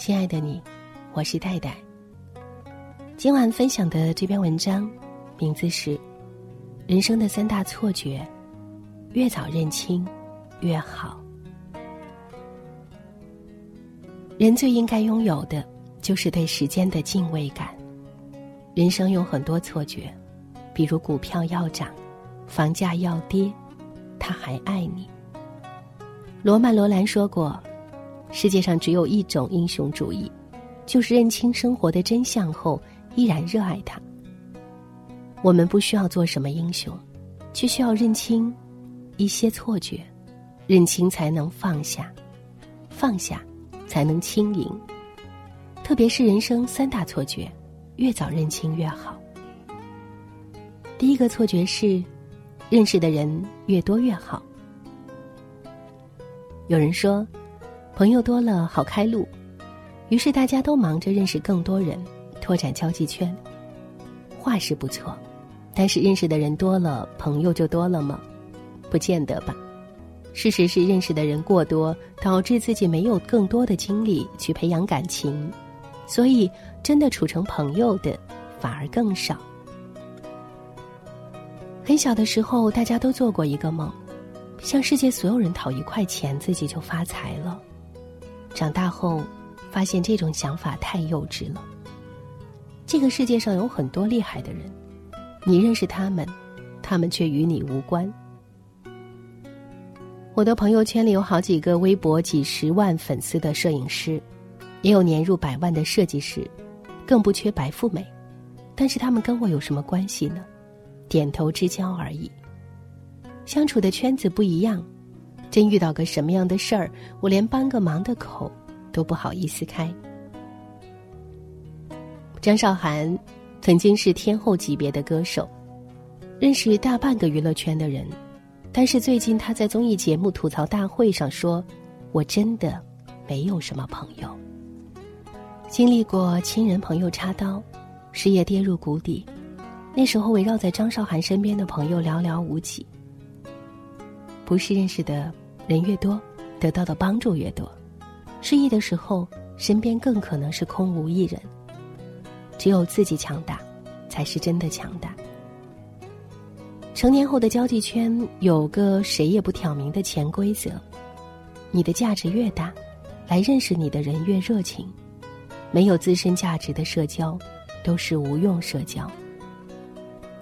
亲爱的你，我是戴戴。今晚分享的这篇文章，名字是《人生的三大错觉》，越早认清越好。人最应该拥有的，就是对时间的敬畏感。人生有很多错觉，比如股票要涨，房价要跌，他还爱你。罗曼·罗兰说过。世界上只有一种英雄主义，就是认清生活的真相后依然热爱它。我们不需要做什么英雄，却需要认清一些错觉，认清才能放下，放下才能轻盈。特别是人生三大错觉，越早认清越好。第一个错觉是，认识的人越多越好。有人说。朋友多了好开路，于是大家都忙着认识更多人，拓展交际圈。话是不错，但是认识的人多了，朋友就多了吗？不见得吧。事实是，认识的人过多，导致自己没有更多的精力去培养感情，所以真的处成朋友的反而更少。很小的时候，大家都做过一个梦，向世界所有人讨一块钱，自己就发财了。长大后，发现这种想法太幼稚了。这个世界上有很多厉害的人，你认识他们，他们却与你无关。我的朋友圈里有好几个微博几十万粉丝的摄影师，也有年入百万的设计师，更不缺白富美。但是他们跟我有什么关系呢？点头之交而已。相处的圈子不一样。真遇到个什么样的事儿，我连帮个忙的口都不好意思开。张韶涵曾经是天后级别的歌手，认识大半个娱乐圈的人，但是最近她在综艺节目吐槽大会上说：“我真的没有什么朋友。”经历过亲人朋友插刀，事业跌入谷底，那时候围绕在张韶涵身边的朋友寥寥无几，不是认识的。人越多，得到的帮助越多。失意的时候，身边更可能是空无一人。只有自己强大，才是真的强大。成年后的交际圈有个谁也不挑明的潜规则：你的价值越大，来认识你的人越热情。没有自身价值的社交，都是无用社交。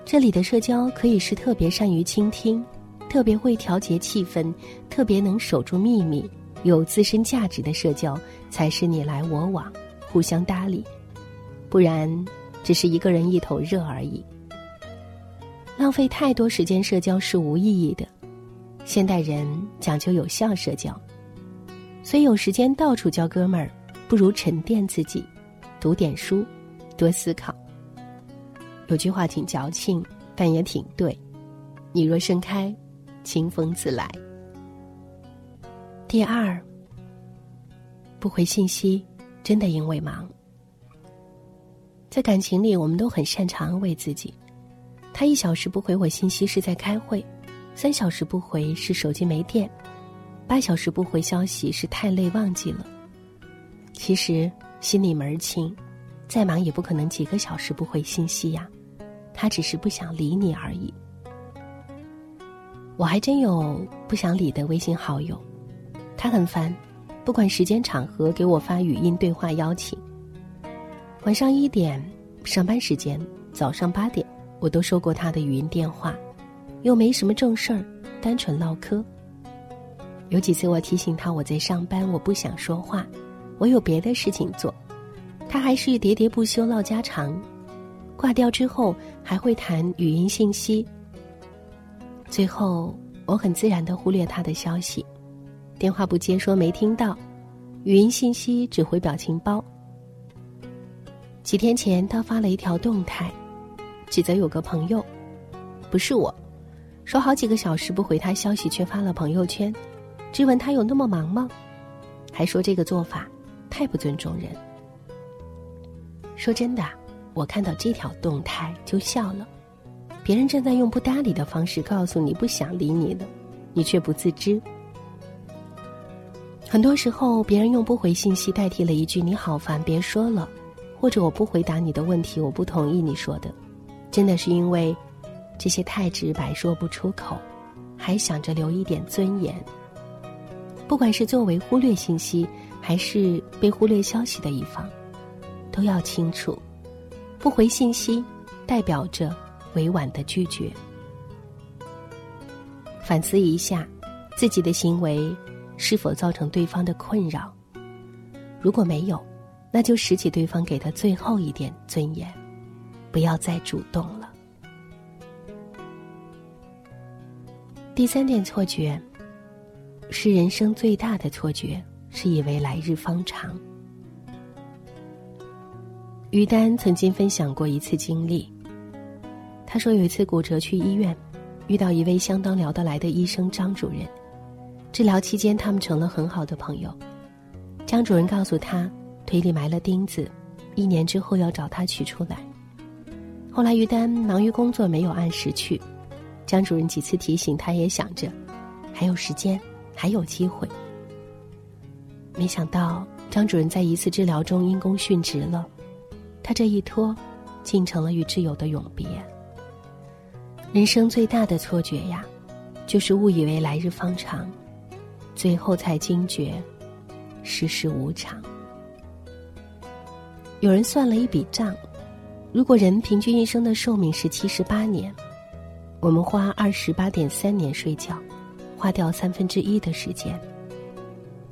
这里的社交可以是特别善于倾听。特别会调节气氛，特别能守住秘密，有自身价值的社交才是你来我往，互相搭理，不然只是一个人一头热而已。浪费太多时间社交是无意义的。现代人讲究有效社交，所以有时间到处交哥们儿，不如沉淀自己，读点书，多思考。有句话挺矫情，但也挺对：你若盛开。清风自来。第二，不回信息，真的因为忙。在感情里，我们都很擅长安慰自己：他一小时不回我信息是在开会，三小时不回是手机没电，八小时不回消息是太累忘记了。其实心里门儿清，再忙也不可能几个小时不回信息呀，他只是不想理你而已。我还真有不想理的微信好友，他很烦，不管时间场合给我发语音对话邀请。晚上一点上班时间，早上八点我都收过他的语音电话，又没什么正事儿，单纯唠嗑。有几次我提醒他我在上班，我不想说话，我有别的事情做，他还是喋喋不休唠家常，挂掉之后还会谈语音信息。最后，我很自然的忽略他的消息，电话不接说没听到，语音信息只回表情包。几天前，他发了一条动态，指责有个朋友，不是我，说好几个小时不回他消息，却发了朋友圈，质问他有那么忙吗？还说这个做法太不尊重人。说真的，我看到这条动态就笑了。别人正在用不搭理的方式告诉你不想理你了，你却不自知。很多时候，别人用不回信息代替了一句“你好烦，别说了”，或者“我不回答你的问题，我不同意你说的”，真的是因为这些太直白说不出口，还想着留一点尊严。不管是作为忽略信息，还是被忽略消息的一方，都要清楚，不回信息代表着委婉的拒绝。反思一下自己的行为。是否造成对方的困扰？如果没有，那就拾起对方给的最后一点尊严，不要再主动了。第三点错觉，是人生最大的错觉，是以为来日方长。于丹曾经分享过一次经历，他说有一次骨折去医院，遇到一位相当聊得来的医生张主任。治疗期间，他们成了很好的朋友。张主任告诉他，腿里埋了钉子，一年之后要找他取出来。后来于丹忙于工作，没有按时去。张主任几次提醒，他也想着还有时间，还有机会。没想到张主任在一次治疗中因公殉职了，他这一拖，竟成了与挚友的永别。人生最大的错觉呀，就是误以为来日方长。最后才惊觉，世事无常。有人算了一笔账：如果人平均一生的寿命是七十八年，我们花二十八点三年睡觉，花掉三分之一的时间；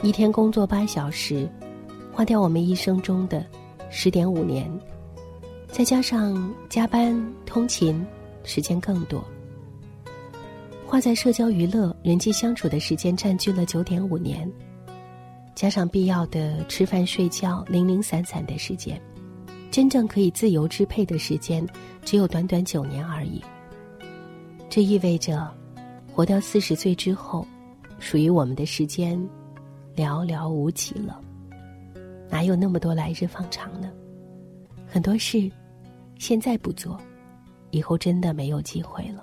一天工作八小时，花掉我们一生中的十点五年，再加上加班、通勤，时间更多。花在社交娱乐、人际相处的时间占据了九点五年，加上必要的吃饭睡觉零零散散的时间，真正可以自由支配的时间只有短短九年而已。这意味着，活到四十岁之后，属于我们的时间寥寥无几了。哪有那么多来日方长呢？很多事，现在不做，以后真的没有机会了。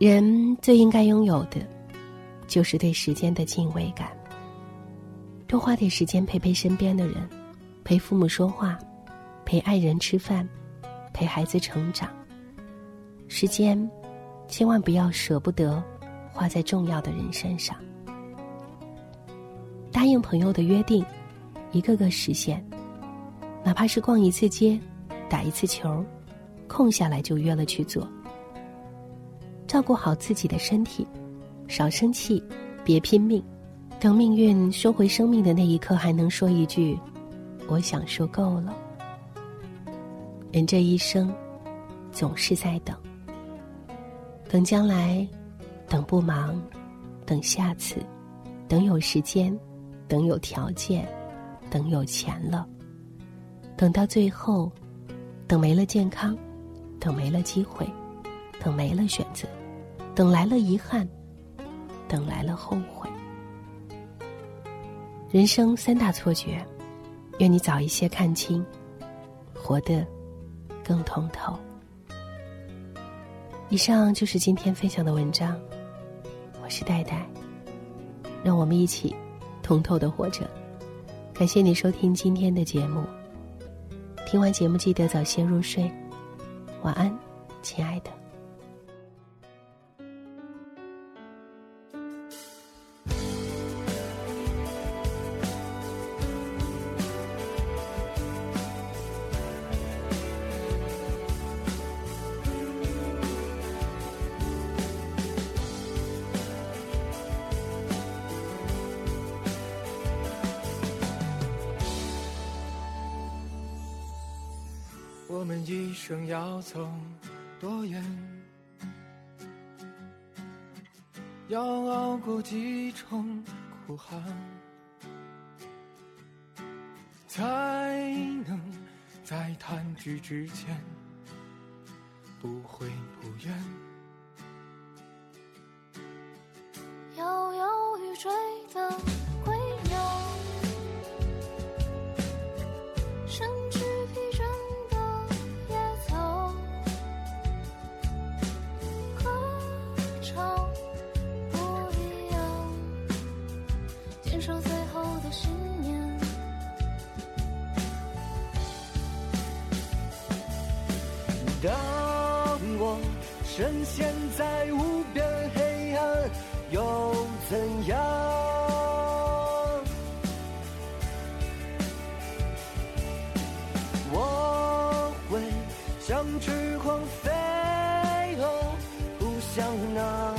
人最应该拥有的，就是对时间的敬畏感。多花点时间陪陪身边的人，陪父母说话，陪爱人吃饭，陪孩子成长。时间，千万不要舍不得花在重要的人身上。答应朋友的约定，一个个实现。哪怕是逛一次街，打一次球，空下来就约了去做。照顾好自己的身体，少生气，别拼命。等命运收回生命的那一刻，还能说一句：“我想说够了。”人这一生，总是在等。等将来，等不忙，等下次，等有时间，等有条件，等有钱了。等到最后，等没了健康，等没了机会。等没了选择，等来了遗憾，等来了后悔。人生三大错觉，愿你早一些看清，活得更通透。以上就是今天分享的文章，我是戴戴，让我们一起通透的活着。感谢你收听今天的节目，听完节目记得早些入睡，晚安，亲爱的。一生要走多远？要熬过几重苦寒，才能在弹指之间不悔不怨？摇摇欲坠的。当我深陷在无边黑暗，又怎样？我会像翅狂飞蛾，扑向那。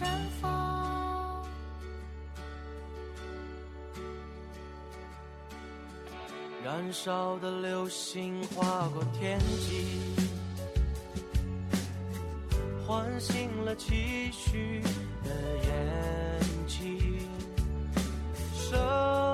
绽放燃烧的流星划过天际唤醒了期许的眼睛。生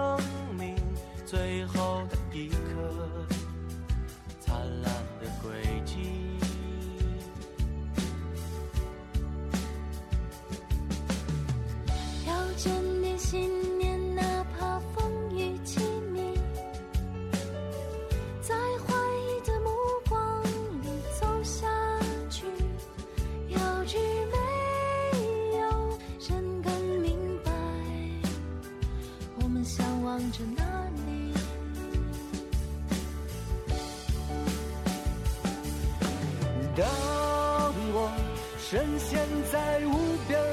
当我深陷在无边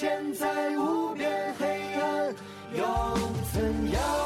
现在无边黑暗要怎样